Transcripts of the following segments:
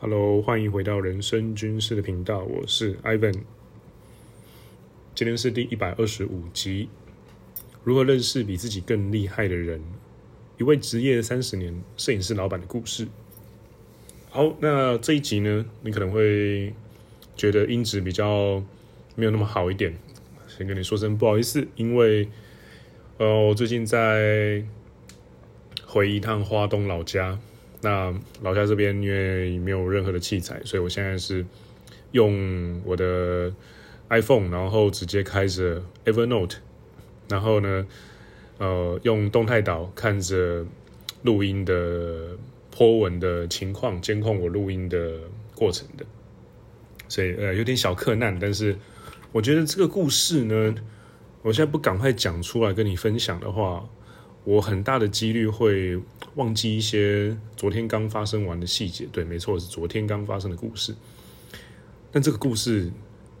Hello，欢迎回到人生军事的频道，我是 Ivan。今天是第一百二十五集，如何认识比自己更厉害的人？一位职业三十年摄影师老板的故事。好，那这一集呢，你可能会觉得音质比较没有那么好一点，先跟你说声不好意思，因为呃，我最近在回一趟花东老家。那老家这边因为没有任何的器材，所以我现在是用我的 iPhone，然后直接开着 Evernote，然后呢，呃，用动态岛看着录音的 po 文的情况，监控我录音的过程的，所以呃有点小困难，但是我觉得这个故事呢，我现在不赶快讲出来跟你分享的话。我很大的几率会忘记一些昨天刚发生完的细节。对，没错，是昨天刚发生的故事。但这个故事，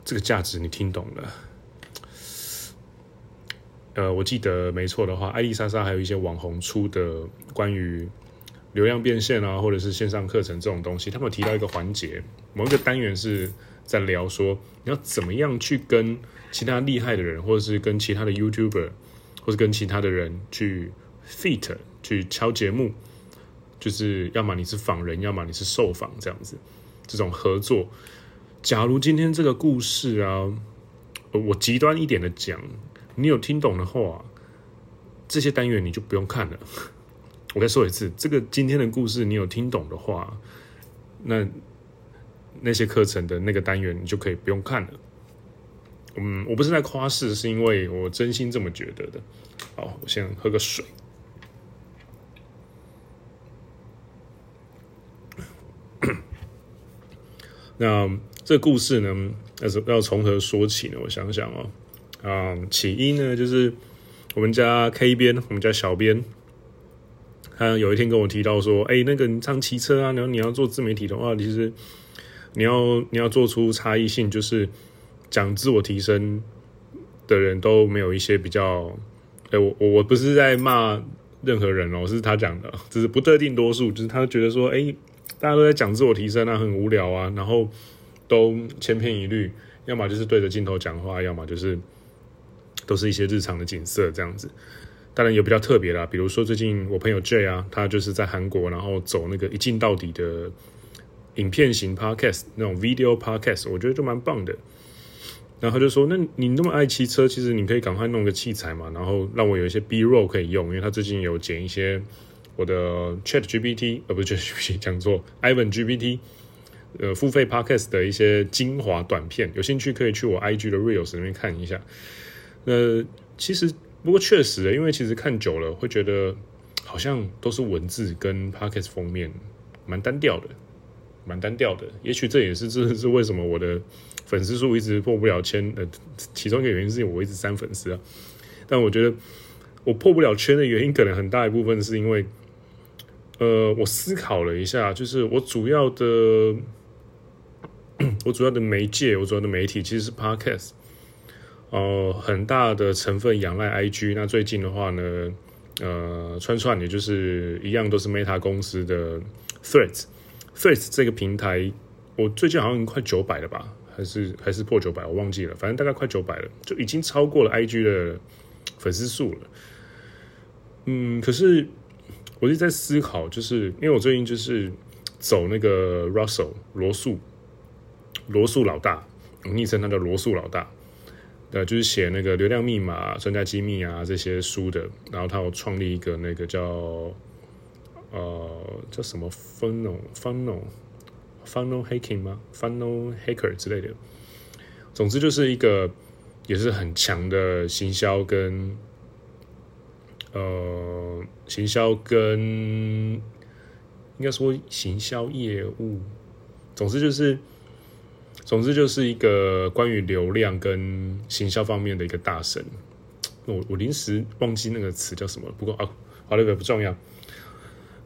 这个价值你听懂了？呃，我记得没错的话，艾丽莎莎还有一些网红出的关于流量变现啊，或者是线上课程这种东西，他们有提到一个环节，某一个单元是在聊说你要怎么样去跟其他厉害的人，或者是跟其他的 YouTuber。或是跟其他的人去 feat 去敲节目，就是要么你是访人，要么你是受访这样子，这种合作。假如今天这个故事啊，我极端一点的讲，你有听懂的话，这些单元你就不用看了。我再说一次，这个今天的故事你有听懂的话，那那些课程的那个单元你就可以不用看了。嗯，我不是在夸饰，是因为我真心这么觉得的。好，我先喝个水。那这故事呢，要是要从何说起呢？我想想哦，啊、嗯，起因呢，就是我们家 K 编，我们家小编，他有一天跟我提到说，哎，那个你常骑车啊，然后你要做自媒体的话，其实你要你要做出差异性，就是。讲自我提升的人都没有一些比较，哎，我我我不是在骂任何人哦，是他讲的，只是不特定多数，就是他觉得说，哎，大家都在讲自我提升啊，很无聊啊，然后都千篇一律，要么就是对着镜头讲话，要么就是都是一些日常的景色这样子。当然有比较特别啦，比如说最近我朋友 J 啊，他就是在韩国，然后走那个一镜到底的影片型 Podcast 那种 Video Podcast，我觉得就蛮棒的。然后他就说：“那你那么爱骑车，其实你可以赶快弄个器材嘛，然后让我有一些 B roll 可以用。因为他最近有剪一些我的 Chat GPT，呃，不是 Chat GPT，讲错，Ivan GPT，呃，付费 Podcast 的一些精华短片。有兴趣可以去我 IG 的 Reels 里面看一下。呃，其实不过确实，因为其实看久了会觉得好像都是文字跟 Podcast 封面，蛮单调的，蛮单调的。也许这也是这是为什么我的。”粉丝数一直破不了千，呃，其中一个原因是我一直删粉丝啊。但我觉得我破不了圈的原因，可能很大一部分是因为，呃，我思考了一下，就是我主要的，我主要的媒介，我主要的媒体其实是 Podcast，呃，很大的成分仰赖 IG。那最近的话呢，呃，串串也就是一样，都是 Meta 公司的 Threads，Threads 这个平台，我最近好像已经快九百了吧。还是还是破九百，我忘记了，反正大概快九百了，就已经超过了 IG 的粉丝数了。嗯，可是我一直在思考，就是因为我最近就是走那个 Russell 罗素罗素老大，我昵称他叫罗素老大，呃，就是写那个流量密码、专家机密啊这些书的，然后他有创立一个那个叫呃叫什么 Funnel Funnel。Funnel hacking 吗？Funnel hacker 之类的，总之就是一个也是很强的行销跟呃行销跟应该说行销业务，总之就是总之就是一个关于流量跟行销方面的一个大神。我我临时忘记那个词叫什么，不过啊，好了，不重要。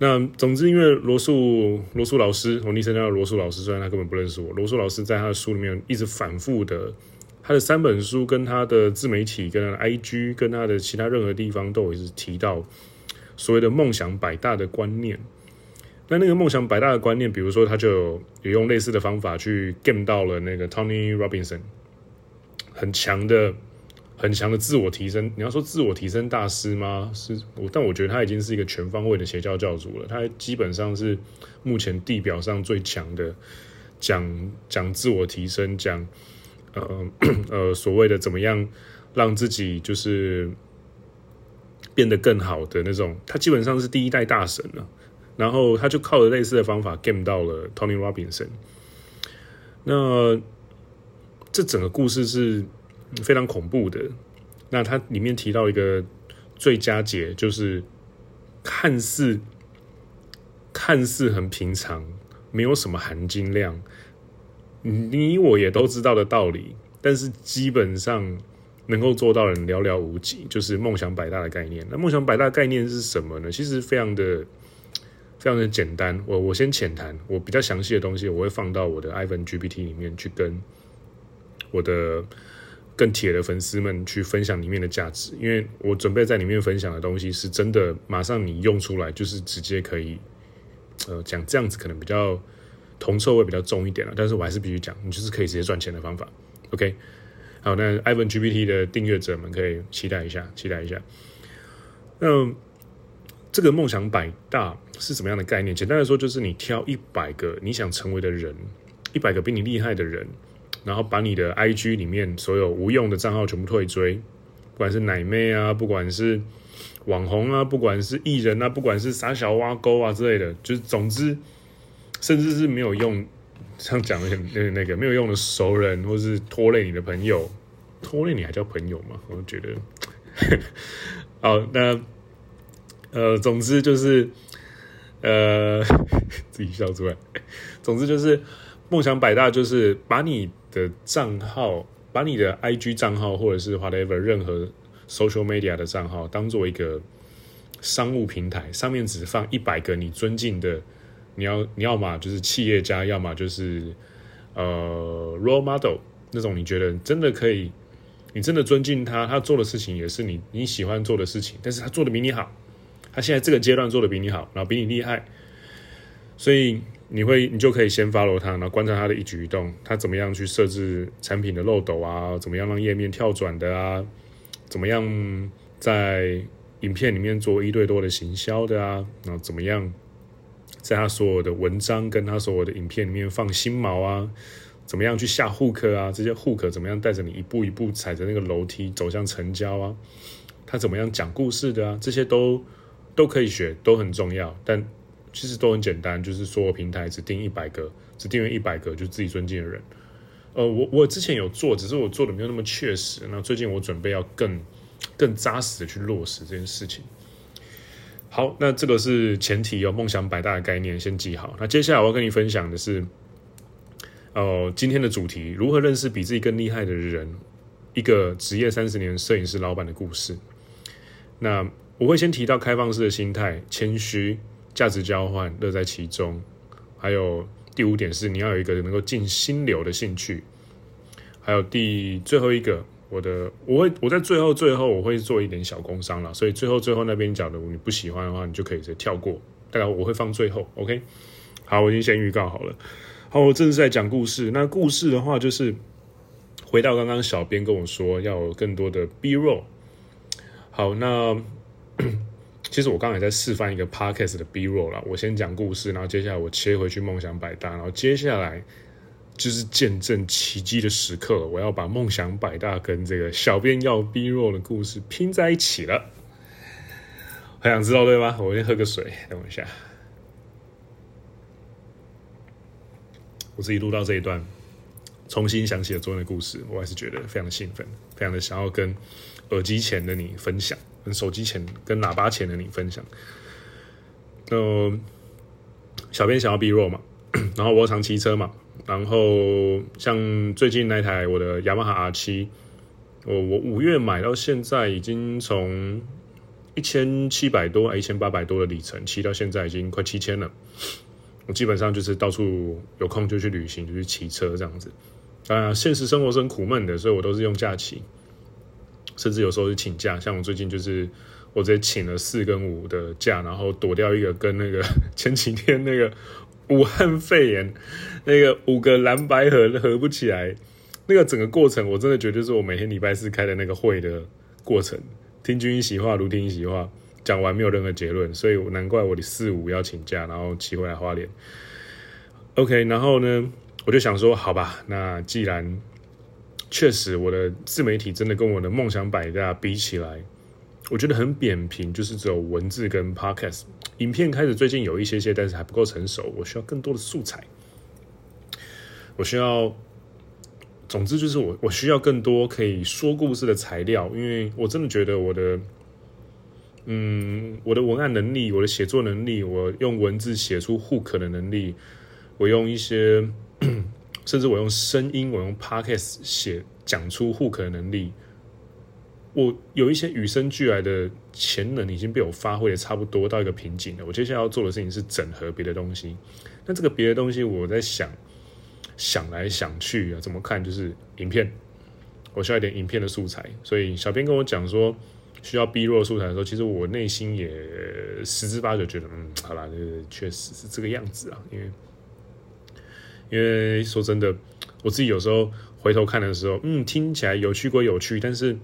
那总之，因为罗素罗素老师，我昵称叫罗素老师，虽然他根本不认识我。罗素老师在他的书里面一直反复的，他的三本书跟他的自媒体、跟他的 IG、跟他的其他任何地方都有一直提到所谓的梦想百大的观念。那那个梦想百大的观念，比如说他就有，用类似的方法去 game 到了那个 Tony Robinson，很强的。很强的自我提升，你要说自我提升大师吗？是，我但我觉得他已经是一个全方位的邪教教主了。他基本上是目前地表上最强的讲讲自我提升，讲呃呃所谓的怎么样让自己就是变得更好的那种。他基本上是第一代大神了。然后他就靠着类似的方法 game 到了 Tony Robinson。那这整个故事是。非常恐怖的。那它里面提到一个最佳解，就是看似看似很平常，没有什么含金量，你我也都知道的道理，但是基本上能够做到的寥寥无几。就是梦想百大的概念。那梦想百大概念是什么呢？其实非常的非常的简单。我我先浅谈，我比较详细的东西我会放到我的 Ivan GPT 里面去跟我的。更铁的粉丝们去分享里面的价值，因为我准备在里面分享的东西是真的，马上你用出来就是直接可以，呃，讲这样子可能比较铜臭味比较重一点了，但是我还是必须讲，你就是可以直接赚钱的方法。OK，好，那 Ivan GPT 的订阅者们可以期待一下，期待一下。那这个梦想百大是什么样的概念？简单来说，就是你挑一百个你想成为的人，一百个比你厉害的人。然后把你的 IG 里面所有无用的账号全部退追，不管是奶妹啊，不管是网红啊，不管是艺人啊，不管是傻小挖沟啊之类的，就是总之，甚至是没有用，像讲的那那个没有用的熟人，或是拖累你的朋友，拖累你还叫朋友吗？我觉得，好，那呃，总之就是呃，自己笑出来，总之就是梦想百大，就是把你。的账号，把你的 IG 账号或者是 whatever 任何 social media 的账号当做一个商务平台，上面只放一百个你尊敬的，你要你要么就是企业家，要么就是呃 role model 那种，你觉得真的可以，你真的尊敬他，他做的事情也是你你喜欢做的事情，但是他做的比你好，他现在这个阶段做的比你好，然后比你厉害，所以。你会，你就可以先 follow 他，然后观察他的一举一动，他怎么样去设置产品的漏斗啊，怎么样让页面跳转的啊，怎么样在影片里面做一对多的行销的啊，然后怎么样在他所有的文章跟他所有的影片里面放新毛啊，怎么样去下 hook 啊，这些 hook 怎么样带着你一步一步踩着那个楼梯走向成交啊，他怎么样讲故事的啊，这些都都可以学，都很重要，但。其实都很简单，就是所有平台只定一百个，只订阅一百个，就自己尊敬的人。呃，我我之前有做，只是我做的没有那么确实。那最近我准备要更更扎实的去落实这件事情。好，那这个是前提哦，梦想百大的概念先记好。那接下来我要跟你分享的是，呃，今天的主题：如何认识比自己更厉害的人，一个职业三十年摄影师老板的故事。那我会先提到开放式的心态，谦虚。价值交换，乐在其中。还有第五点是，你要有一个能够进心流的兴趣。还有第最后一个，我的我会我在最后最后我会做一点小工商了，所以最后最后那边讲的你不喜欢的话，你就可以直接跳过。大概我会放最后，OK？好，我已经先预告好了。好，我正式在讲故事。那故事的话，就是回到刚刚小编跟我说要有更多的 B roll。好，那。其实我刚才在示范一个 podcast 的 B roll 了。我先讲故事，然后接下来我切回去梦想百大，然后接下来就是见证奇迹的时刻。我要把梦想百大跟这个小编要 B roll 的故事拼在一起了。很想知道对吗？我先喝个水，等我一下。我自己录到这一段，重新想起了昨天的故事，我还是觉得非常的兴奋，非常的想要跟耳机前的你分享。跟手机前、跟喇叭前的你分享。呃，小编想要 B roll 嘛，然后我常骑车嘛，然后像最近那台我的雅马哈 R 七，我我五月买到现在已经从一千七百多、一千八百多的里程骑到现在已经快七千了。我基本上就是到处有空就去旅行，就去骑车这样子。啊，现实生活是很苦闷的，所以我都是用假期。甚至有时候是请假，像我最近就是我直接请了四跟五的假，然后躲掉一个跟那个 前几天那个武汉肺炎那个五个蓝白合合不起来，那个整个过程我真的觉得就是我每天礼拜四开的那个会的过程，听君一席话，如听一席话，讲完没有任何结论，所以难怪我的四五要请假，然后骑回来花莲。OK，然后呢，我就想说，好吧，那既然确实我的自媒体真的跟我的梦想百大比起来。我觉得很扁平，就是只有文字跟 podcast，影片开始最近有一些些，但是还不够成熟，我需要更多的素材。我需要，总之就是我我需要更多可以说故事的材料，因为我真的觉得我的，嗯，我的文案能力，我的写作能力，我用文字写出 hook 的能力，我用一些，甚至我用声音，我用 podcast 写讲出 hook 的能力。我有一些与生俱来的潜能已经被我发挥的差不多到一个瓶颈了。我接下来要做的事情是整合别的东西。那这个别的东西，我在想，想来想去啊，怎么看就是影片。我需要一点影片的素材，所以小编跟我讲说需要 B-roll 素材的时候，其实我内心也十之八九觉得，嗯，好啦，这个确实是这个样子啊。因为，因为说真的，我自己有时候回头看的时候，嗯，听起来有趣归有趣，但是。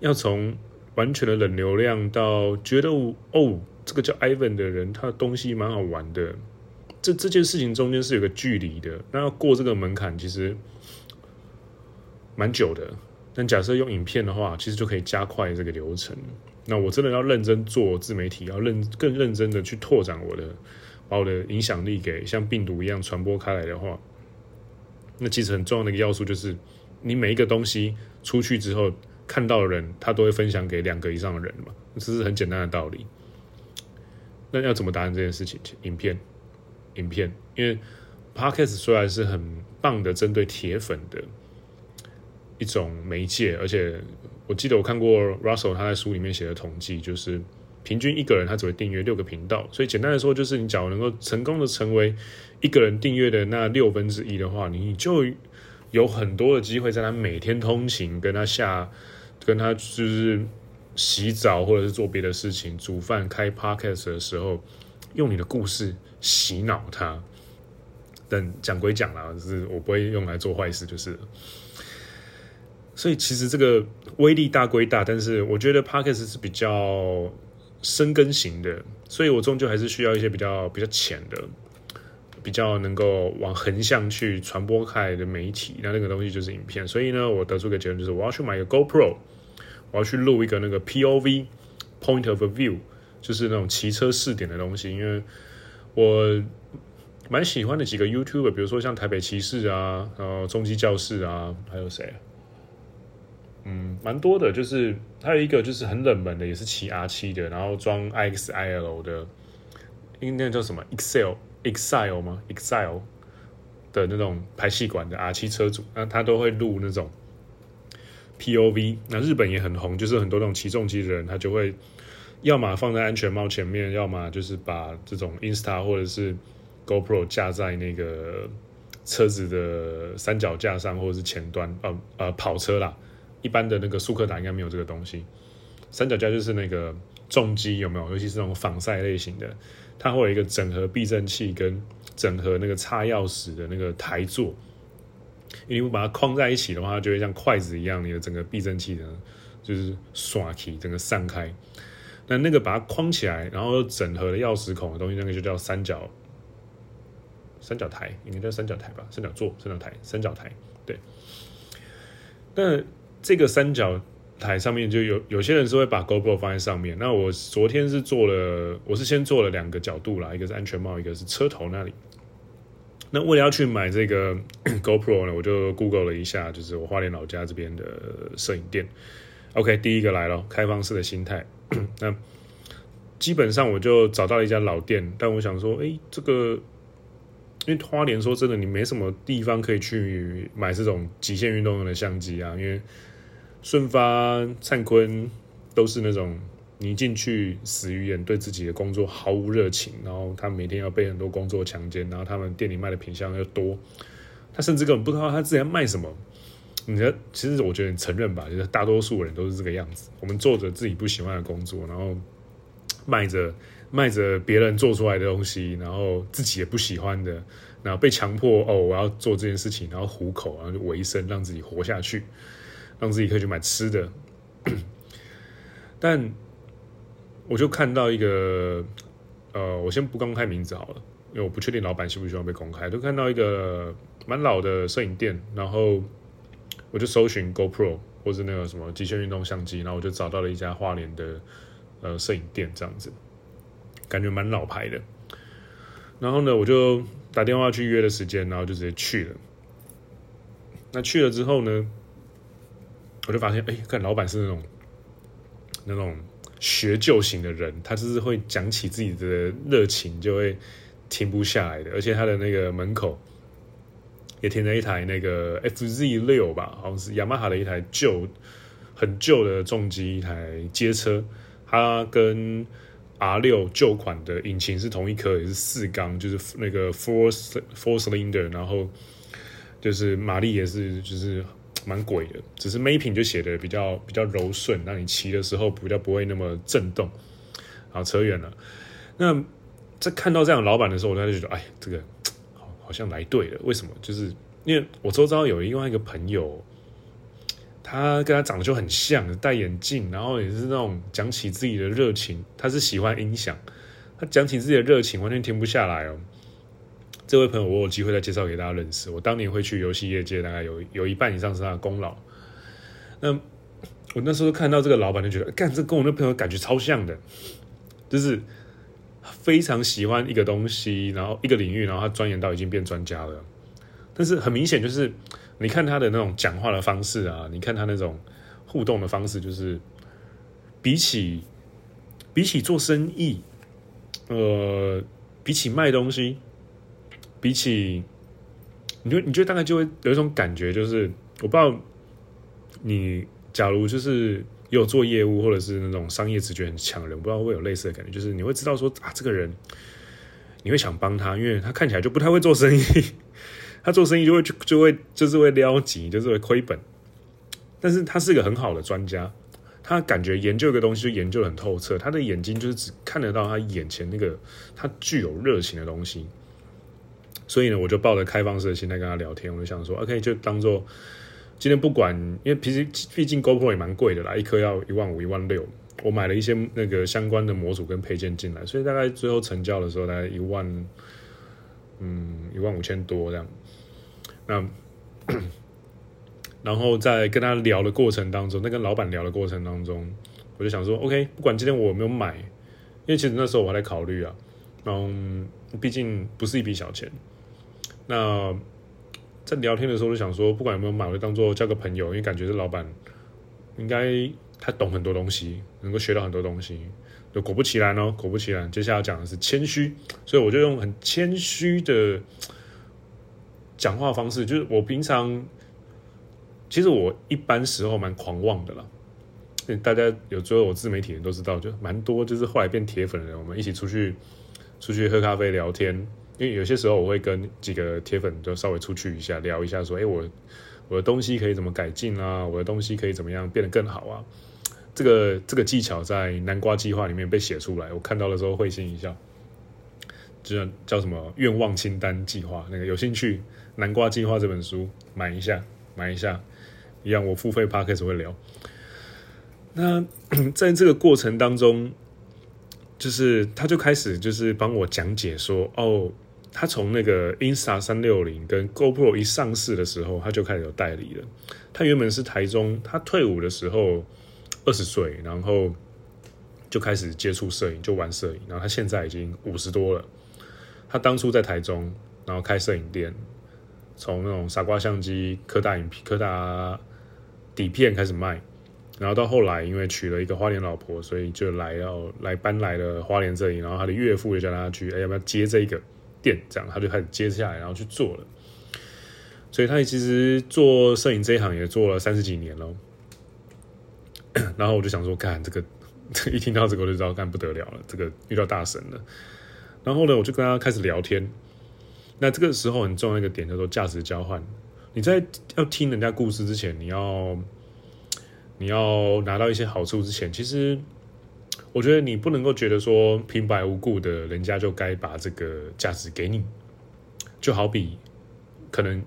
要从完全的冷流量到觉得哦，这个叫 Ivan 的人，他的东西蛮好玩的，这这件事情中间是有个距离的。那要过这个门槛，其实蛮久的。但假设用影片的话，其实就可以加快这个流程。那我真的要认真做自媒体，要认更认真的去拓展我的，把我的影响力给像病毒一样传播开来的话，那其实很重要的一个要素就是，你每一个东西出去之后。看到的人，他都会分享给两个以上的人嘛，这是很简单的道理。那要怎么达成这件事情？影片，影片，因为 Podcast 虽然是很棒的针对铁粉的一种媒介，而且我记得我看过 Russell 他在书里面写的统计，就是平均一个人他只会订阅六个频道，所以简单的说，就是你假如能够成功的成为一个人订阅的那六分之一的话，你就有很多的机会在他每天通勤跟他下。跟他就是洗澡或者是做别的事情、煮饭、开 podcast 的时候，用你的故事洗脑他。但讲归讲啦，就是我不会用来做坏事，就是。所以其实这个威力大归大，但是我觉得 podcast 是比较深耕型的，所以我终究还是需要一些比较比较浅的、比较能够往横向去传播开来的媒体。那那个东西就是影片。所以呢，我得出个结论，就是我要去买一个 GoPro。我要去录一个那个 POV point of view，就是那种骑车试点的东西，因为我蛮喜欢的几个 YouTuber，比如说像台北骑士啊，然后中基教室啊，还有谁？嗯，蛮多的，就是还有一个就是很冷门的，也是骑 R7 的，然后装 XIL 的，应该叫什么 Excel Excel 吗？Excel 的那种排气管的 R7 车主，那他都会录那种。POV，那日本也很红，就是很多那种骑重机的人，他就会要么放在安全帽前面，要么就是把这种 Insta 或者是 GoPro 架在那个车子的三脚架上，或者是前端，呃呃跑车啦，一般的那个速克达应该没有这个东西。三脚架就是那个重机有没有？尤其是那种防晒类型的，它会有一个整合避震器跟整合那个插钥匙的那个台座。因为把它框在一起的话，它就会像筷子一样，你的整个避震器呢，就是刷起，整个散开。那那个把它框起来，然后整合的钥匙孔的东西，那个就叫三角三角台，应该叫三角台吧？三角座、三角台、三角台。对。那这个三角台上面就有有些人是会把 GoPro 放在上面。那我昨天是做了，我是先做了两个角度啦，一个是安全帽，一个是车头那里。那为了要去买这个 GoPro 呢，我就 Google 了一下，就是我花莲老家这边的摄影店。OK，第一个来了，开放式的心态。那基本上我就找到了一家老店，但我想说，哎，这个因为花莲说真的，你没什么地方可以去买这种极限运动用的相机啊，因为顺发、灿坤都是那种。你进去死鱼眼，对自己的工作毫无热情，然后他每天要被很多工作强奸，然后他们店里卖的品项又多，他甚至根本不知道他自己卖什么。你的其实我觉得你承认吧，就是大多数人都是这个样子。我们做着自己不喜欢的工作，然后卖着卖着别人做出来的东西，然后自己也不喜欢的，然后被强迫哦，我要做这件事情，然后糊口，然后就维生，让自己活下去，让自己可以去买吃的。但我就看到一个，呃，我先不公开名字好了，因为我不确定老板需不需要被公开。就看到一个蛮老的摄影店，然后。我就搜寻 GoPro 或是那个什么极限运动相机，然后我就找到了一家花莲的呃摄影店，这样子感觉蛮老牌的。然后呢，我就打电话去约的时间，然后就直接去了。那去了之后呢，我就发现，哎，看老板是那种那种学究型的人，他就是会讲起自己的热情就会停不下来的，而且他的那个门口。也停了一台那个 FZ 六吧，好像是雅马哈的一台旧、很旧的重机，一台街车。它跟 R 六旧款的引擎是同一颗，也是四缸，就是那个 four four cylinder，然后就是马力也是就是蛮鬼的，只是 mapping 就写的比较比较柔顺，让你骑的时候比较不会那么震动。好，扯远了。那在看到这样老板的时候，我就觉得，哎，这个好。好像来对了，为什么？就是因为我周遭有另外一个朋友，他跟他长得就很像，戴眼镜，然后也是那种讲起自己的热情，他是喜欢音响，他讲起自己的热情完全停不下来哦。这位朋友，我有机会再介绍给大家认识。我当年会去游戏业界，大概有有一半以上是他的功劳。那我那时候看到这个老板，就觉得，干，这跟我那朋友感觉超像的，就是。非常喜欢一个东西，然后一个领域，然后他钻研到已经变专家了。但是很明显，就是你看他的那种讲话的方式啊，你看他那种互动的方式，就是比起比起做生意，呃，比起卖东西，比起你就你就大概就会有一种感觉，就是我不知道你假如就是。有做业务或者是那种商业直觉很强的人，不知道会有类似的感觉，就是你会知道说啊，这个人你会想帮他，因为他看起来就不太会做生意，他做生意就会就就会就是会撩急，就是会亏本。但是他是个很好的专家，他感觉研究一个东西就研究得很透彻，他的眼睛就是只看得到他眼前那个他具有热情的东西。所以呢，我就抱着开放式的心态跟他聊天，我就想说，OK，就当做。今天不管，因为毕竟毕竟 GoPro 也蛮贵的啦，一颗要一万五、一万六。我买了一些那个相关的模组跟配件进来，所以大概最后成交的时候大概一万，嗯，一万五千多这样。那然后在跟他聊的过程当中，在跟老板聊的过程当中，我就想说，OK，不管今天我有没有买，因为其实那时候我还在考虑啊，嗯，毕竟不是一笔小钱，那。在聊天的时候就想说，不管有没有买，我就当做交个朋友，因为感觉这老板应该他懂很多东西，能够学到很多东西。就果不其然哦，果不其然，接下来讲的是谦虚，所以我就用很谦虚的讲话方式。就是我平常其实我一般时候蛮狂妄的啦，大家有追我自媒体人都知道，就蛮多，就是后来变铁粉的人，我们一起出去出去喝咖啡聊天。因为有些时候我会跟几个铁粉就稍微出去一下聊一下，说：“哎，我我的东西可以怎么改进啊？我的东西可以怎么样变得更好啊？”这个这个技巧在南瓜计划里面被写出来，我看到的时候会心一笑。就叫叫什么愿望清单计划，那个有兴趣南瓜计划这本书买一下，买一下，一样我付费 Podcast 会聊。那在这个过程当中，就是他就开始就是帮我讲解说：“哦。”他从那个 Insta 三六零跟 GoPro 一上市的时候，他就开始有代理了。他原本是台中，他退伍的时候二十岁，然后就开始接触摄影，就玩摄影。然后他现在已经五十多了。他当初在台中，然后开摄影店，从那种傻瓜相机、柯达影、柯达底片开始卖，然后到后来因为娶了一个花莲老婆，所以就来要来搬来了花莲这里。然后他的岳父就叫他去，哎，要不要接这个？店这样，他就开始接下来，然后去做了。所以他其实做摄影这一行也做了三十几年了。然后我就想说，干这个，一听到这个我就知道干不得了了，这个遇到大神了。然后呢，我就跟他开始聊天。那这个时候很重要一个点叫做价值交换。你在要听人家故事之前，你要你要拿到一些好处之前，其实我觉得你不能够觉得说平白无故的，人家就该把这个价值给你，就好比可能。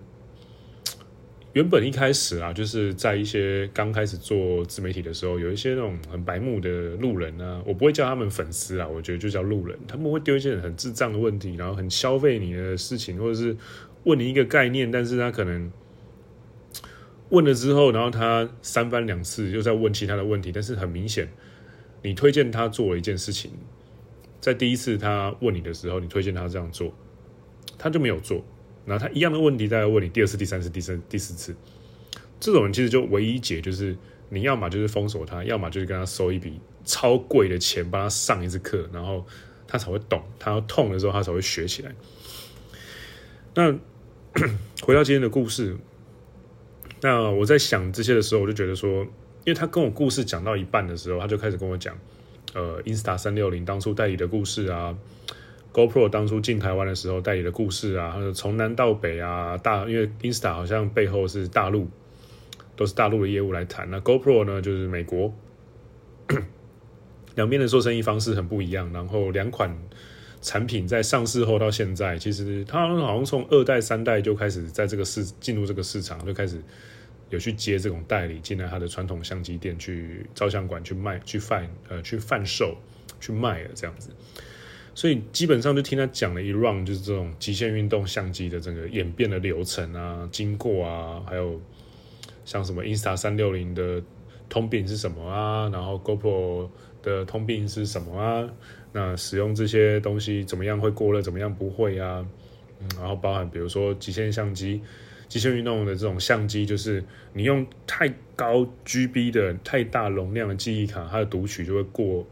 原本一开始啊，就是在一些刚开始做自媒体的时候，有一些那种很白目的路人啊，我不会叫他们粉丝啊，我觉得就叫路人。他们会丢一些很智障的问题，然后很消费你的事情，或者是问你一个概念，但是他可能问了之后，然后他三番两次又在问其他的问题，但是很明显，你推荐他做了一件事情，在第一次他问你的时候，你推荐他这样做，他就没有做。然后他一样的问题再问你第二次、第三次、第三、第四次，这种人其实就唯一解就是你要么就是封锁他，要么就是跟他收一笔超贵的钱帮他上一次课，然后他才会懂，他痛的时候他才会学起来。那回到今天的故事，那我在想这些的时候，我就觉得说，因为他跟我故事讲到一半的时候，他就开始跟我讲，呃，Insta 三六零当初代理的故事啊。GoPro 当初进台湾的时候代理的故事啊，从南到北啊，大因为 Insta 好像背后是大陆，都是大陆的业务来谈。那 GoPro 呢，就是美国，两边的做生意方式很不一样。然后两款产品在上市后到现在，其实它好像从二代、三代就开始在这个市进入这个市场，就开始有去接这种代理进来他的传统相机店去照相馆去卖、去贩呃去贩售、去卖了这样子。所以基本上就听他讲了一 round，就是这种极限运动相机的整个演变的流程啊、经过啊，还有像什么 Insta 三六零的通病是什么啊，然后 GoPro 的通病是什么啊？那使用这些东西怎么样会过热，怎么样不会啊？嗯，然后包含比如说极限相机、极限运动的这种相机，就是你用太高 GB 的太大容量的记忆卡，它的读取就会过。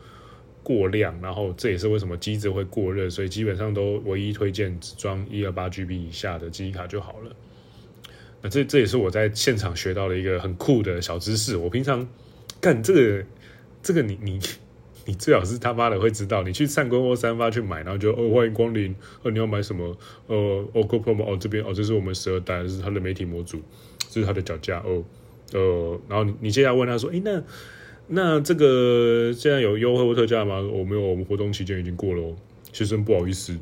过量，然后这也是为什么机子会过热，所以基本上都唯一推荐只装一二八 GB 以下的记忆卡就好了。那这这也是我在现场学到的一个很酷的小知识。我平常干这个这个你，你你最好是他妈的会知道。你去灿坤或三发去买，然后就哦欢迎光临，哦你要买什么？哦 GoPro 哦这边哦这是我们十二代，这是它的媒体模组，这是它的脚架哦呃，然后你你接下来问他说，诶那。那这个现在有优惠或特价吗？我没有，我们活动期间已经过了哦，先生不好意思。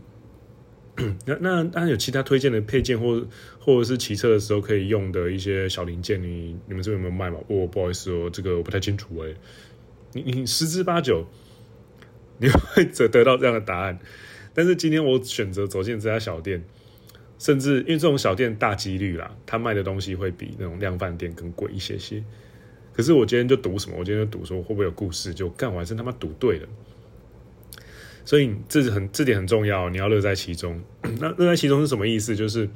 那那当然有其他推荐的配件或或者是骑车的时候可以用的一些小零件，你你们这边有没有卖吗？哦，不好意思哦，这个我不太清楚哎。你你十之八九你会得得到这样的答案，但是今天我选择走进这家小店，甚至因为这种小店大几率啦，他卖的东西会比那种量贩店更贵一些些。可是我今天就赌什么？我今天就赌说会不会有故事？就干完是他妈赌对了，所以这是很这点很重要，你要乐在其中。那乐在其中是什么意思？就是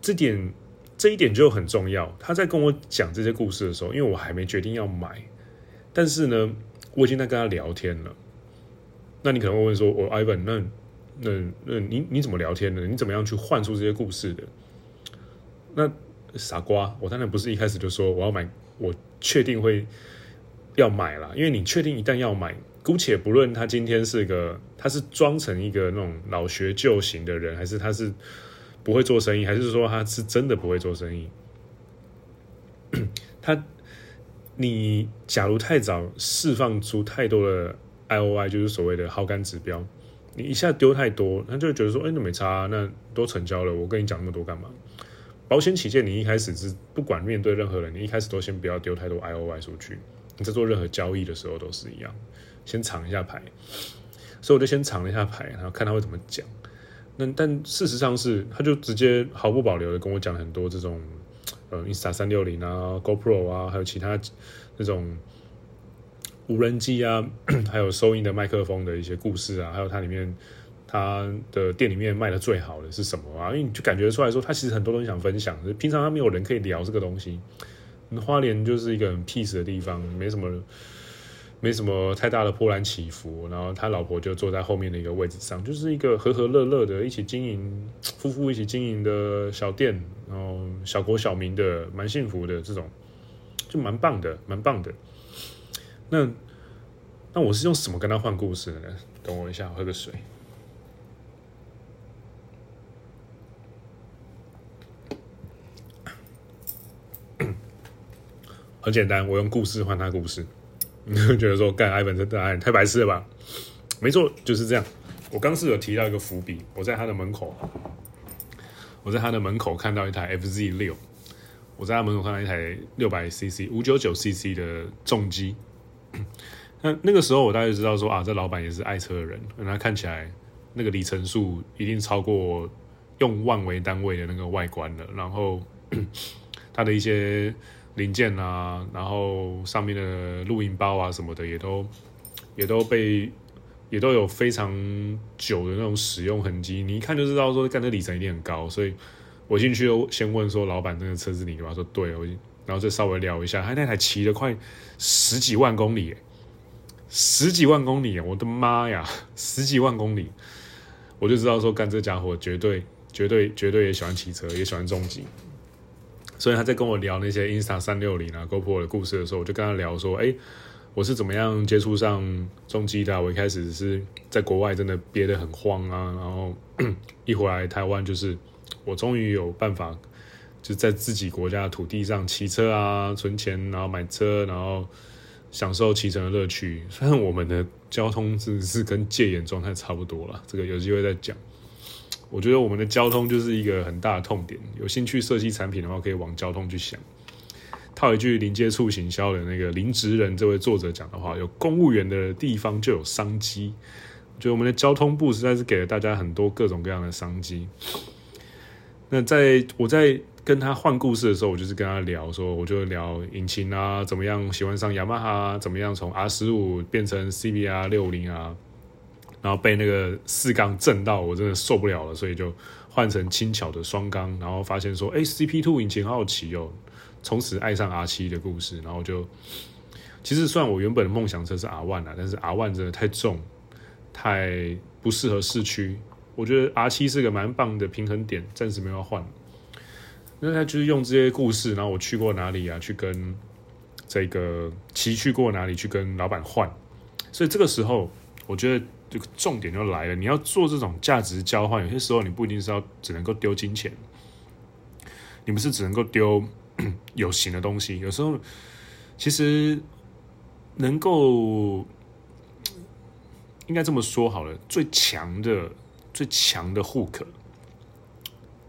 这点这一点就很重要。他在跟我讲这些故事的时候，因为我还没决定要买，但是呢，我已经在跟他聊天了。那你可能会问说：“我 Ivan，那那那你你怎么聊天呢？你怎么样去换出这些故事的？”那傻瓜，我当然不是一开始就说我要买。我确定会要买了，因为你确定一旦要买，姑且不论他今天是个，他是装成一个那种老学旧型的人，还是他是不会做生意，还是说他是真的不会做生意？他，你假如太早释放出太多的 IOI，就是所谓的好感指标，你一下丢太多，他就觉得说，哎，那没差，那都成交了，我跟你讲那么多干嘛？保险起见，你一开始是不管面对任何人，你一开始都先不要丢太多 I O I 出去。你在做任何交易的时候都是一样，先藏一下牌。所以我就先藏了一下牌，然后看他会怎么讲。那但事实上是，他就直接毫不保留的跟我讲很多这种，呃，Insta 三六零啊，GoPro 啊，还有其他那种无人机啊，还有收音的麦克风的一些故事啊，还有它里面。它的店里面卖的最好的是什么啊？因为你就感觉出来说，他其实很多东西想分享，平常他没有人可以聊这个东西。花莲就是一个很 peace 的地方，没什么，没什么太大的波澜起伏然后他老婆就坐在后面的一个位置上就是一个和和乐乐的一起经营夫妇一起经营的小店然后小国小民的蛮幸福的这种就蛮棒的蛮棒的。那那我是用什么跟他换故事的呢？等我一下喝个水。很简单我用故事换他故事。你会觉得说，干 Ivan 这答案太白痴了吧？没错，就是这样。我刚是有提到一个伏笔，我在他的门口，我在他的门口看到一台 FZ 六，我在他门口看到一台六百 CC 五九九 CC 的重机。那那个时候我大概就知道说啊，这老板也是爱车的人，那看起来那个里程数一定超过用万为单位的那个外观了，然后他的一些零件啊，然后上面的录音包啊什么的也都也都被也都有非常久的那种使用痕迹，你一看就知道说干这里程一定很高，所以我进去又先问说老板那个车子你的吗？说对，我然后再稍微聊一下，他那台骑了快十几万公里。十几万公里，我的妈呀！十几万公里，我就知道说，干这家伙绝对、绝对、绝对也喜欢骑车，也喜欢重机。所以他在跟我聊那些 Insta 三六零啊、GoPro 的故事的时候，我就跟他聊说：“哎，我是怎么样接触上重机的？我一开始是在国外真的憋得很慌啊，然后 一回来台湾，就是我终于有办法，就在自己国家的土地上骑车啊，存钱，然后买车，然后。”享受骑乘的乐趣，虽然我们的交通是是跟戒严状态差不多了，这个有机会再讲。我觉得我们的交通就是一个很大的痛点。有兴趣设计产品的话，可以往交通去想。套一句零接触行销的那个林职人这位作者讲的话：有公务员的地方就有商机。我觉得我们的交通部实在是给了大家很多各种各样的商机。那在我在。跟他换故事的时候，我就是跟他聊说，我就聊引擎啊，怎么样喜欢上雅马哈，怎么样从 R 十五变成 CBR 六五零啊，然后被那个四缸震到，我真的受不了了，所以就换成轻巧的双缸，然后发现说，哎，CP two 引擎好好骑哦，从此爱上 R 七的故事，然后就其实算我原本的梦想车是 R one 啊，但是 R one 真的太重，太不适合市区，我觉得 R 七是个蛮棒的平衡点，暂时没有要换。那他就是用这些故事，然后我去过哪里啊？去跟这个骑去过哪里？去跟老板换。所以这个时候，我觉得这个重点就来了。你要做这种价值交换，有些时候你不一定是要只能够丢金钱，你不是只能够丢 有形的东西。有时候其实能够应该这么说好了，最强的、最强的 hook，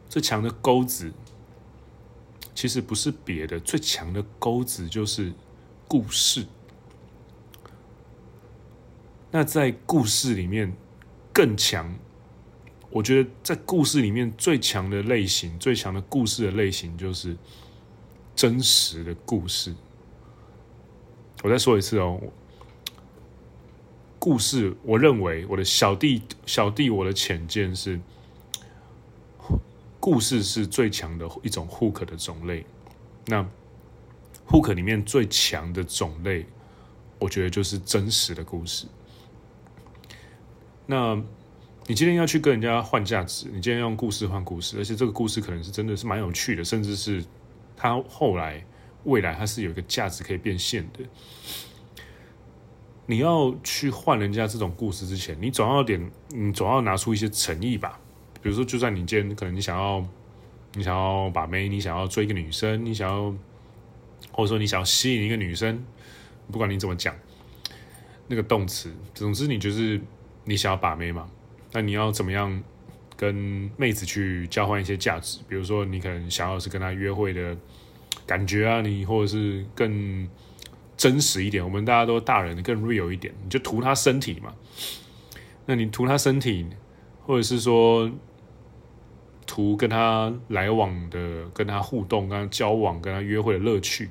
最强的钩子。其实不是别的，最强的钩子就是故事。那在故事里面更强，我觉得在故事里面最强的类型，最强的故事的类型就是真实的故事。我再说一次哦，故事，我认为我的小弟小弟，我的浅见是。故事是最强的一种 hook 的种类，那 hook 里面最强的种类，我觉得就是真实的故事。那你今天要去跟人家换价值，你今天用故事换故事，而且这个故事可能是真的是蛮有趣的，甚至是它后来未来它是有一个价值可以变现的。你要去换人家这种故事之前，你总要点，你总要拿出一些诚意吧。比如说，就算你今天可能你想要，你想要把妹，你想要追一个女生，你想要，或者说你想要吸引一个女生，不管你怎么讲，那个动词，总之你就是你想要把妹嘛，那你要怎么样跟妹子去交换一些价值？比如说，你可能想要是跟她约会的感觉啊，你或者是更真实一点，我们大家都大人更 real 一点，你就图她身体嘛，那你图她身体，或者是说。图跟他来往的，跟他互动，跟他交往，跟他约会的乐趣，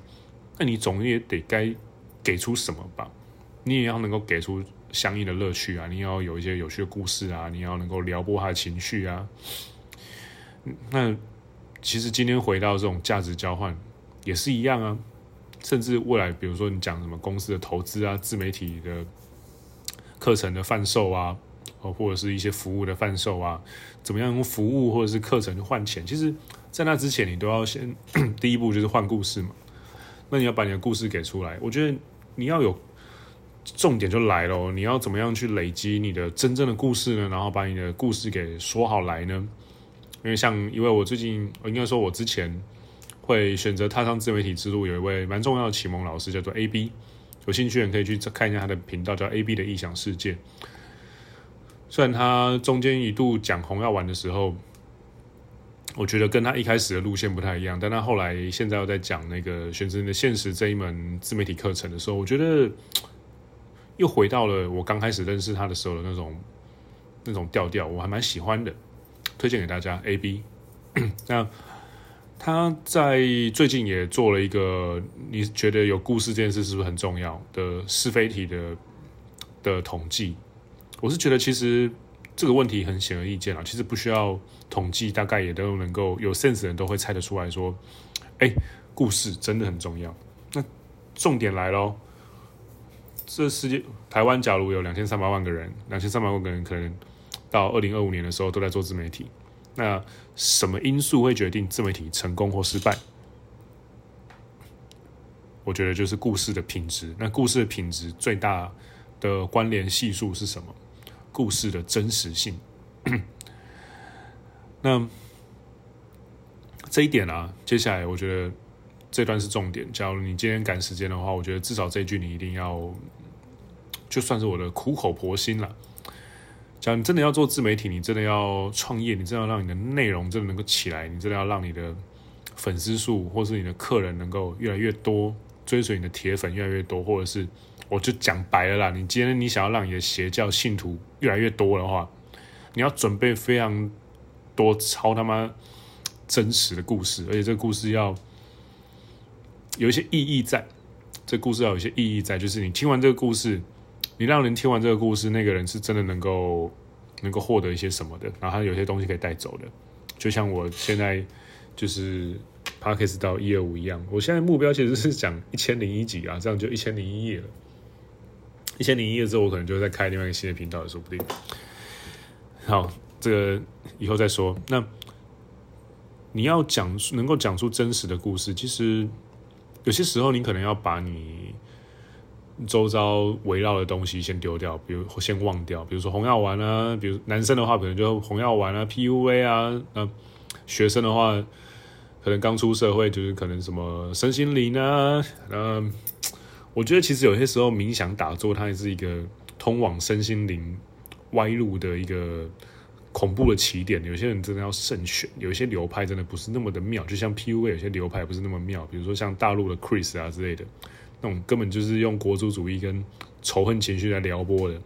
那你总也得该给出什么吧？你也要能够给出相应的乐趣啊！你要有一些有趣的故事啊！你要能够撩拨他的情绪啊！那其实今天回到这种价值交换也是一样啊！甚至未来，比如说你讲什么公司的投资啊、自媒体的课程的贩售啊。哦，或者是一些服务的贩售啊，怎么样用服务或者是课程换钱？其实，在那之前，你都要先 第一步就是换故事嘛。那你要把你的故事给出来，我觉得你要有重点就来了。你要怎么样去累积你的真正的故事呢？然后把你的故事给说好来呢？因为像，因为我最近，应该说我之前会选择踏上自媒体之路，有一位蛮重要的启蒙老师，叫做 AB。有兴趣的人可以去看一下他的频道，叫 AB 的异想世界。虽然他中间一度讲红药丸的时候，我觉得跟他一开始的路线不太一样，但他后来现在又在讲那个选择你的现实这一门自媒体课程的时候，我觉得又回到了我刚开始认识他的时候的那种那种调调，我还蛮喜欢的，推荐给大家。AB，那他在最近也做了一个，你觉得有故事这件事是不是很重要的是非题的的统计？我是觉得其实这个问题很显而易见啊，其实不需要统计，大概也都能够有 sense 的人都会猜得出来说，哎，故事真的很重要。那重点来喽，这世界台湾假如有两千三百万个人，两千三百万个人可能到二零二五年的时候都在做自媒体，那什么因素会决定自媒体成功或失败？我觉得就是故事的品质。那故事的品质最大的关联系数是什么？故事的真实性，那这一点啊，接下来我觉得这段是重点。假如你今天赶时间的话，我觉得至少这句你一定要，就算是我的苦口婆心了。假如你真的要做自媒体，你真的要创业，你真的要让你的内容真的能够起来，你真的要让你的粉丝数或是你的客人能够越来越多，追随你的铁粉越来越多，或者是。我就讲白了啦，你今天你想要让你的邪教信徒越来越多的话，你要准备非常多超他妈真实的故事，而且这个故事要有一些意义在。这故事要有一些意义在，就是你听完这个故事，你让人听完这个故事，那个人是真的能够能够获得一些什么的，然后他有些东西可以带走的。就像我现在就是 Podcast 到一二五一样，我现在目标其实是讲一千零一集啊，这样就一千零一夜了。一千零一夜之后，我可能就会再开另外一个新的频道也说不定。好，这个以后再说。那你要讲能够讲出真实的故事，其实有些时候你可能要把你周遭围绕的东西先丢掉，比如先忘掉，比如说红药丸啊，比如男生的话可能就红药丸啊、PUA 啊，那学生的话可能刚出社会就是可能什么身心灵啊，嗯。我觉得其实有些时候冥想打坐，它也是一个通往身心灵歪路的一个恐怖的起点。有些人真的要慎选，有一些流派真的不是那么的妙，就像 PUA 有些流派不是那么妙，比如说像大陆的 Chris 啊之类的，那种根本就是用国族主义跟仇恨情绪来撩拨的，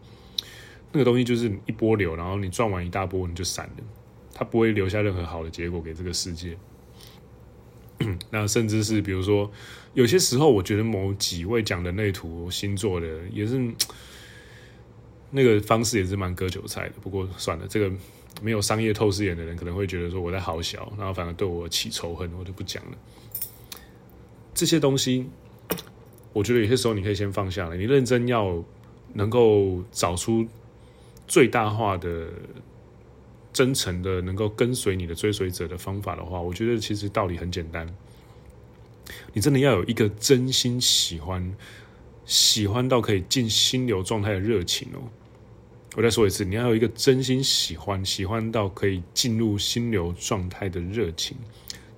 那个东西就是一波流，然后你赚完一大波你就散了，它不会留下任何好的结果给这个世界。那甚至是比如说，有些时候我觉得某几位讲人类图星座的也是那个方式也是蛮割韭菜的。不过算了，这个没有商业透视眼的人可能会觉得说我在好小，然后反而对我起仇恨，我就不讲了。这些东西，我觉得有些时候你可以先放下来，你认真要能够找出最大化的。真诚的能够跟随你的追随者的方法的话，我觉得其实道理很简单。你真的要有一个真心喜欢、喜欢到可以进心流状态的热情哦。我再说一次，你要有一个真心喜欢、喜欢到可以进入心流状态的热情，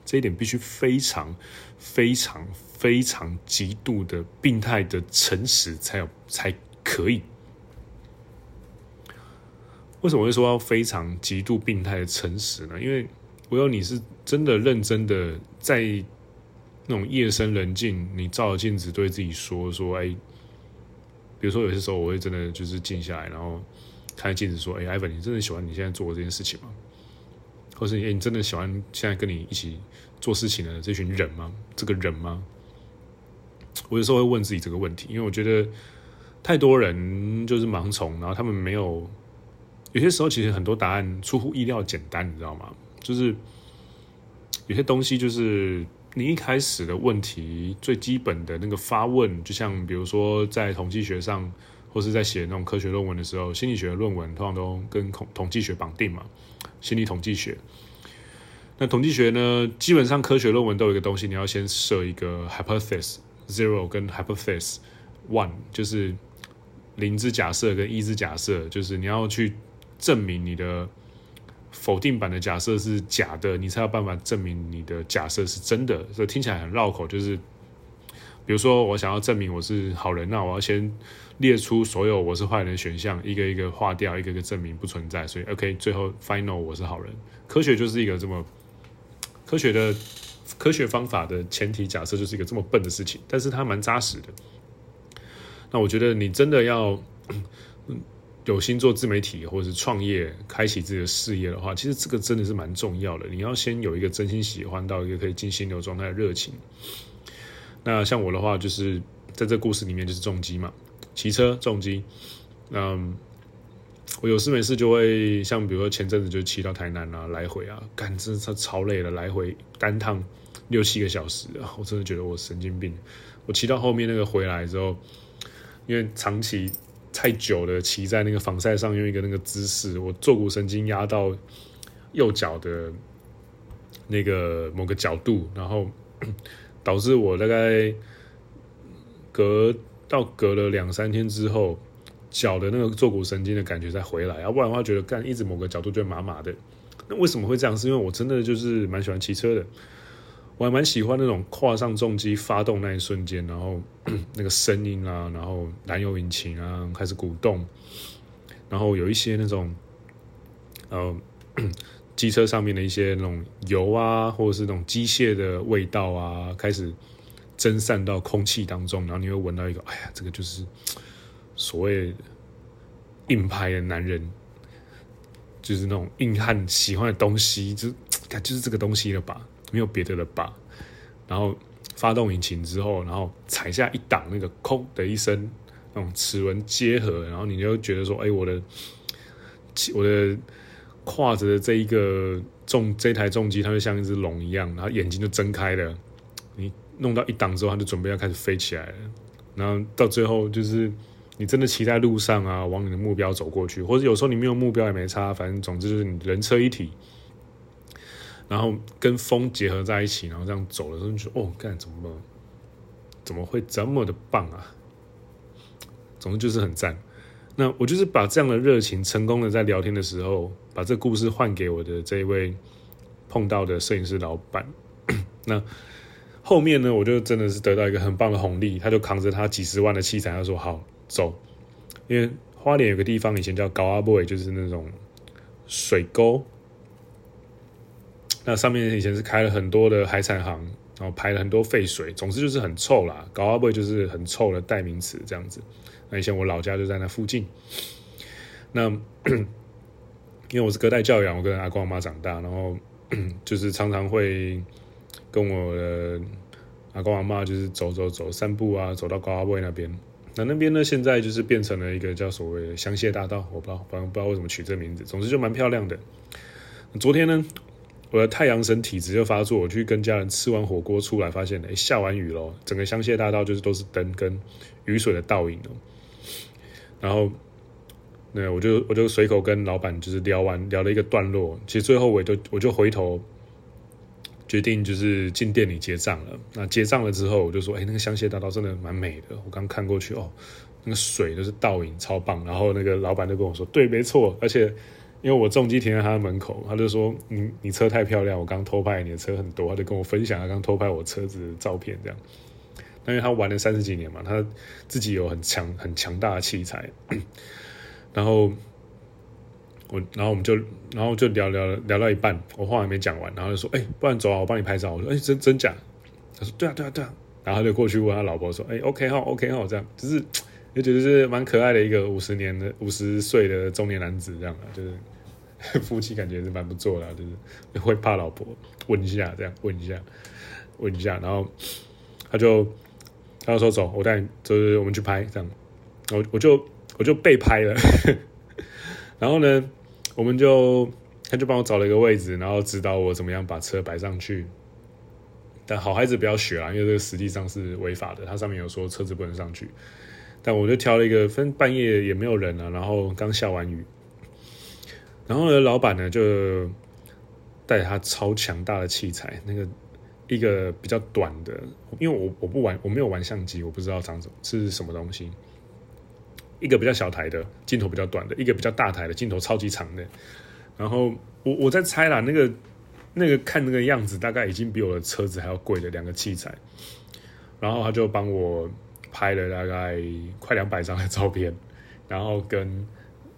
这一点必须非常、非常、非常极度的病态的诚实才有才可以。为什么会说要非常极度病态的诚实呢？因为唯有你是真的认真的，在那种夜深人静，你照着镜子对自己说说，哎，比如说有些时候我会真的就是静下来，然后看镜子说，哎，Ivan，你真的喜欢你现在做的这件事情吗？或是，哎，你真的喜欢现在跟你一起做事情的这群人吗？这个人吗？我有时候会问自己这个问题，因为我觉得太多人就是盲从，然后他们没有。有些时候，其实很多答案出乎意料简单，你知道吗？就是有些东西，就是你一开始的问题最基本的那个发问，就像比如说在统计学上，或是在写那种科学论文的时候，心理学的论文通常都跟统统计学绑定嘛，心理统计学。那统计学呢，基本上科学论文都有一个东西，你要先设一个 hypothesis zero 跟 hypothesis one，就是零之假设跟一之假设，就是你要去。证明你的否定版的假设是假的，你才有办法证明你的假设是真的。所以听起来很绕口，就是比如说我想要证明我是好人，那我要先列出所有我是坏人的选项，一个一个划掉，一个一个证明不存在。所以 OK，最后 final 我是好人。科学就是一个这么科学的科学方法的前提假设，就是一个这么笨的事情，但是它蛮扎实的。那我觉得你真的要。有心做自媒体或者是创业，开启自己的事业的话，其实这个真的是蛮重要的。你要先有一个真心喜欢到一个可以进心流状态的热情。那像我的话，就是在这故事里面就是重机嘛，骑车重机。嗯，我有事没事就会像比如说前阵子就骑到台南啊，来回啊，干真的超累了，来回单趟六七个小时啊，我真的觉得我神经病。我骑到后面那个回来之后，因为长期。太久了，骑在那个防晒上，用一个那个姿势，我坐骨神经压到右脚的那个某个角度，然后导致我大概隔到隔了两三天之后，脚的那个坐骨神经的感觉再回来，要不然的话觉得干一直某个角度就麻麻的。那为什么会这样？是因为我真的就是蛮喜欢骑车的。我还蛮喜欢那种跨上重机发动那一瞬间，然后 那个声音啊，然后燃油引擎啊开始鼓动，然后有一些那种呃 机车上面的一些那种油啊，或者是那种机械的味道啊，开始蒸散到空气当中，然后你会闻到一个，哎呀，这个就是所谓硬派的男人，就是那种硬汉喜欢的东西，就感 就是这个东西了吧。没有别的了吧？然后发动引擎之后，然后踩下一档，那个“空”的一声，那种齿轮结合，然后你就觉得说：“哎，我的，我的跨着的这一个重这台重机，它就像一只龙一样，然后眼睛就睁开了。你弄到一档之后，它就准备要开始飞起来了。然后到最后，就是你真的骑在路上啊，往你的目标走过去，或者有时候你没有目标也没差，反正总之就是你人车一体。”然后跟风结合在一起，然后这样走的时候，你就哦，干怎么怎么会这么的棒啊？总之就是很赞。那我就是把这样的热情，成功的在聊天的时候，把这故事换给我的这一位碰到的摄影师老板。那后面呢，我就真的是得到一个很棒的红利，他就扛着他几十万的器材，他说好走。因为花莲有个地方以前叫高阿布韦，就是那种水沟。那上面以前是开了很多的海产行，然后排了很多废水，总之就是很臭啦。高阿伯就是很臭的代名词这样子。那以前我老家就在那附近。那 因为我是隔代教养，我跟阿公阿妈长大，然后 就是常常会跟我的阿公阿妈就是走走走散步啊，走到高阿伯那边。那那边呢，现在就是变成了一个叫所谓的香榭大道，我不知道，反正不知道为什么取这名字。总之就蛮漂亮的。昨天呢，我的太阳神体质就发作，我去跟家人吃完火锅出来，发现哎，下完雨了，整个香榭大道就是都是灯跟雨水的倒影。然后，那我就我就随口跟老板就是聊完聊了一个段落，其实最后我就我就回头决定就是进店里结账了。那结账了之后，我就说，哎，那个香榭大道真的蛮美的，我刚看过去哦，那个水都是倒影，超棒。然后那个老板就跟我说，对，没错，而且。因为我重机停在他的门口，他就说：“你你车太漂亮，我刚偷拍你的车很多。”他就跟我分享他刚偷拍我车子的照片，这样。因为他玩了三十几年嘛，他自己有很强很强大的器材。然后我，然后我们就，然后就聊聊聊到一半，我话还没讲完，然后就说：“哎、不然走啊，我帮你拍照。”我说：“哎、真真假？”他说：“对啊，对啊，对啊。”然后他就过去问他老婆说：“哎、，OK 哈，OK 哈，这样就是就觉得是蛮可爱的一个五十年的五十岁的中年男子，这样，就是。”夫妻感觉是蛮不错的，就是会怕老婆问一下，这样问一下，问一下，然后他就他就说走，我带你，就是我们去拍这样，我我就我就被拍了，然后呢，我们就他就帮我找了一个位置，然后指导我怎么样把车摆上去。但好孩子不要学啊，因为这个实际上是违法的，它上面有说车子不能上去。但我就挑了一个，分半夜也没有人啊，然后刚下完雨。然后呢，老板呢就带他超强大的器材，那个一个比较短的，因为我我不玩，我没有玩相机，我不知道长什么是什么东西。一个比较小台的镜头比较短的，一个比较大台的镜头超级长的。然后我我在猜啦，那个那个看那个样子，大概已经比我的车子还要贵的两个器材。然后他就帮我拍了大概快两百张的照片，然后跟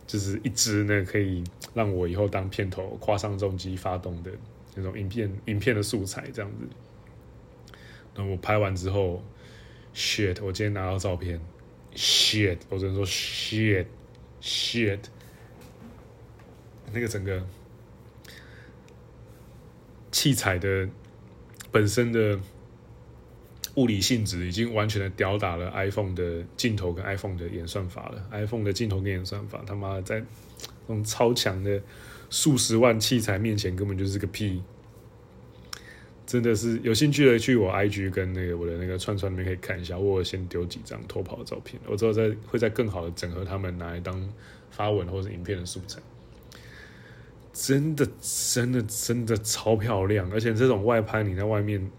就是一支那个可以让我以后当片头跨上重机发动的那种影片影片的素材这样子。那我拍完之后，shit！我今天拿到照片，shit！我只能说 shit，shit！那个整个器材的本身的物理性质已经完全的吊打了 iPhone 的镜头跟 iPhone 的演算法了。iPhone 的镜头跟演算法，他妈在那种超强的数十万器材面前，根本就是个屁。真的是有兴趣的，去我 IG 跟那个我的那个串串里面可以看一下。我先丢几张偷跑的照片，我之后再会再更好的整合他们拿来当发文或者影片的素材。真的，真的，真的超漂亮！而且这种外拍，你在外面，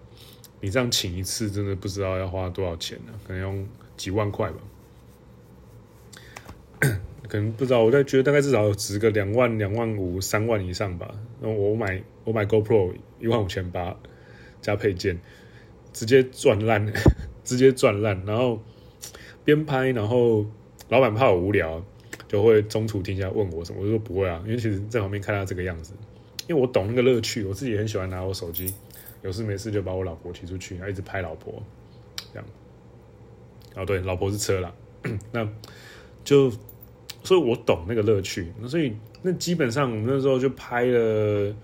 你这样请一次，真的不知道要花多少钱呢？可能用几万块吧。可能不知道，我在觉得大概至少值个两万、两万五、三万以上吧。然后我买我买 GoPro 一万五千八。加配件，直接赚烂，直接赚烂。然后边拍，然后老板怕我无聊，就会中途停下来问我什么。我就说不会啊，因为其实在旁边看他这个样子，因为我懂那个乐趣。我自己也很喜欢拿我手机，有事没事就把我老婆提出去，然后一直拍老婆，这样。哦，对，老婆是车啦，那就所以我懂那个乐趣。所以那基本上我们那时候就拍了。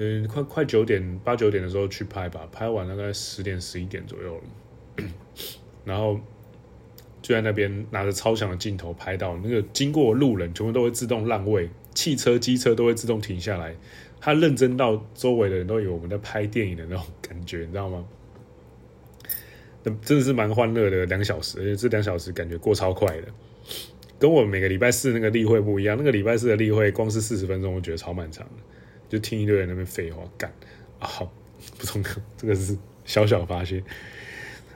嗯，快快九点八九点的时候去拍吧，拍完大概十点十一点左右了，然后就在那边拿着超强的镜头拍到那个经过路人，全部都会自动让位，汽车、机车都会自动停下来，他认真到周围的人都以为我们在拍电影的那种感觉，你知道吗？那真的是蛮欢乐的两小时，而且这两小时感觉过超快的，跟我每个礼拜四那个例会不一样，那个礼拜四的例会光是四十分钟，我觉得超漫长的。就听一堆人那边废话干啊，好不重要，这个是小小发现。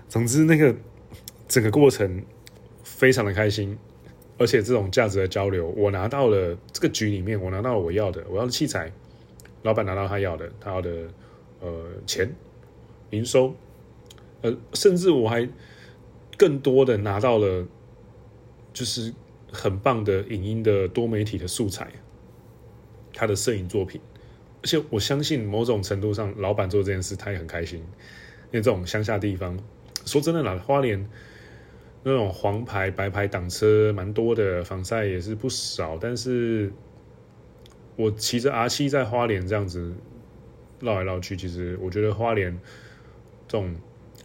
总之，那个整个过程非常的开心，而且这种价值的交流，我拿到了这个局里面，我拿到了我要的，我要的器材，老板拿到他要的，他要的呃钱营收，呃，甚至我还更多的拿到了，就是很棒的影音的多媒体的素材，他的摄影作品。而且我相信，某种程度上，老板做这件事，他也很开心。因为这种乡下地方，说真的啦，花莲那种黄牌、白牌挡车蛮多的，防晒也是不少。但是，我骑着 R7 在花莲这样子绕来绕去，其实我觉得花莲这种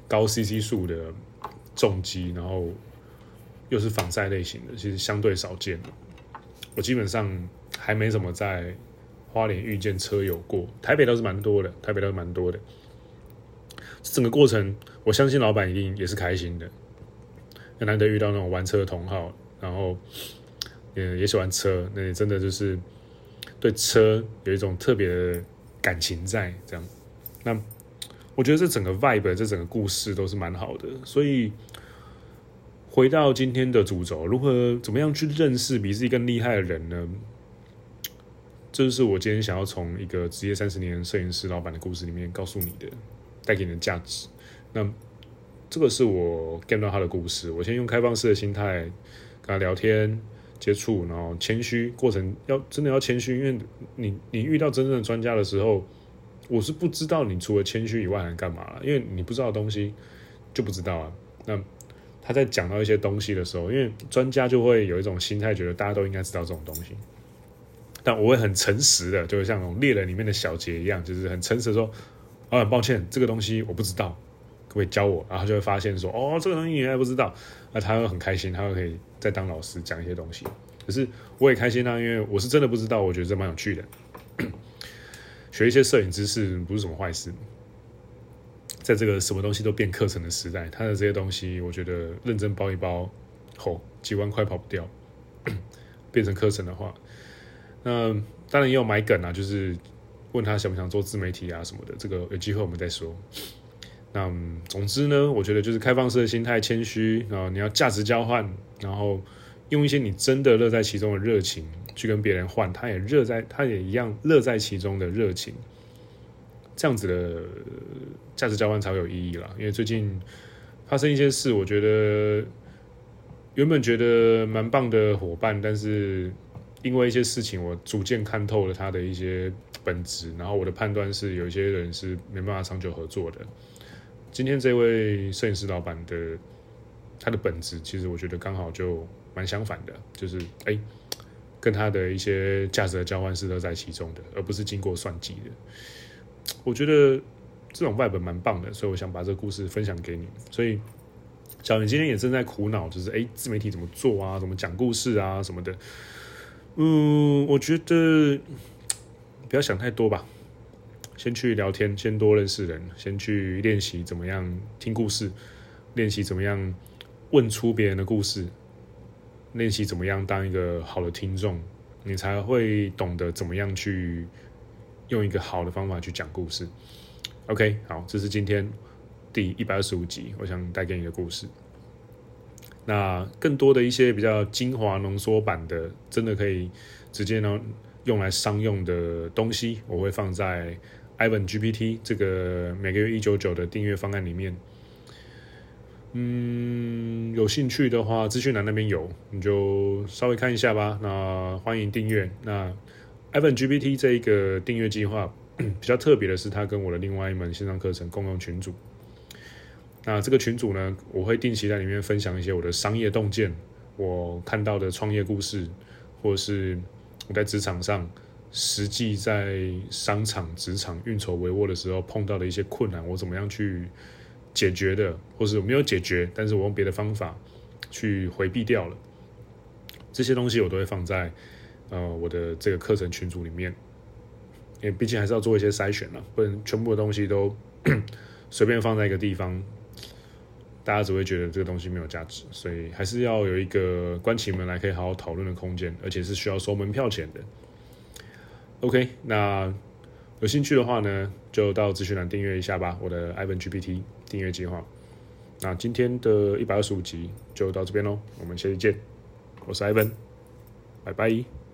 高 CC 数的重机，然后又是防晒类型的，其实相对少见。我基本上还没怎么在。花莲遇见车友过，台北倒是蛮多的，台北倒是蛮多的。整个过程，我相信老板一定也是开心的，难得遇到那种玩车的同好，然后也也喜欢车，那也真的就是对车有一种特别的感情在这样。那我觉得这整个 vibe，这整个故事都是蛮好的。所以回到今天的主轴，如何怎么样去认识比自己更厉害的人呢？这就是我今天想要从一个职业三十年摄影师老板的故事里面告诉你的，带给你的价值。那这个是我 get 到他的故事。我先用开放式的心态跟他聊天、接触，然后谦虚。过程要真的要谦虚，因为你你遇到真正的专家的时候，我是不知道你除了谦虚以外还干嘛了，因为你不知道东西就不知道啊。那他在讲到一些东西的时候，因为专家就会有一种心态，觉得大家都应该知道这种东西。但我会很诚实的，就会像那种猎人里面的小杰一样，就是很诚实的说：“哦，很抱歉，这个东西我不知道，可不可以教我？”然后就会发现说：“哦，这个东西你还不知道。”那他会很开心，他会可以再当老师讲一些东西。可是我也开心啊，因为我是真的不知道，我觉得这蛮有趣的。学一些摄影知识不是什么坏事，在这个什么东西都变课程的时代，他的这些东西，我觉得认真包一包，吼，几万块跑不掉。变成课程的话。那当然也有买梗啊，就是问他想不想做自媒体啊什么的，这个有机会我们再说。那总之呢，我觉得就是开放式的心态，谦虚，然后你要价值交换，然后用一些你真的乐在其中的热情去跟别人换，他也热在，他也一样乐在其中的热情，这样子的价值交换才会有意义啦。因为最近发生一些事，我觉得原本觉得蛮棒的伙伴，但是因为一些事情，我逐渐看透了他的一些本质，然后我的判断是，有一些人是没办法长久合作的。今天这位摄影师老板的他的本质，其实我觉得刚好就。蛮相反的，就是哎、跟他的一些价值的交换是乐在其中的，而不是经过算计的。我觉得这种 vibe 蛮棒的，所以我想把这个故事分享给你。所以，假如你今天也正在苦恼，就是哎、自媒体怎么做啊，怎么讲故事啊什么的。嗯，我觉得不要想太多吧，先去聊天，先多认识人，先去练习怎么样听故事，练习怎么样问出别人的故事。练习怎么样当一个好的听众，你才会懂得怎么样去用一个好的方法去讲故事。OK，好，这是今天第一百二十五集，我想带给你的故事。那更多的一些比较精华浓缩版的，真的可以直接呢用来商用的东西，我会放在 Ivan GPT 这个每个月一九九的订阅方案里面。嗯，有兴趣的话，资讯栏那边有，你就稍微看一下吧。那欢迎订阅。那 Ivan GPT 这一个订阅计划 比较特别的是，它跟我的另外一门线上课程共用群组。那这个群组呢，我会定期在里面分享一些我的商业洞见，我看到的创业故事，或者是我在职场上实际在商场职场运筹帷幄的时候碰到的一些困难，我怎么样去。解决的，或是我没有解决，但是我用别的方法去回避掉了，这些东西我都会放在呃我的这个课程群组里面，因为毕竟还是要做一些筛选了，不能全部的东西都 随便放在一个地方，大家只会觉得这个东西没有价值，所以还是要有一个关起门来可以好好讨论的空间，而且是需要收门票钱的。OK，那。有兴趣的话呢，就到资讯栏订阅一下吧，我的 Ivan GPT 订阅计划。那今天的一百二十五集就到这边喽，我们下期见，我是 Ivan，拜拜。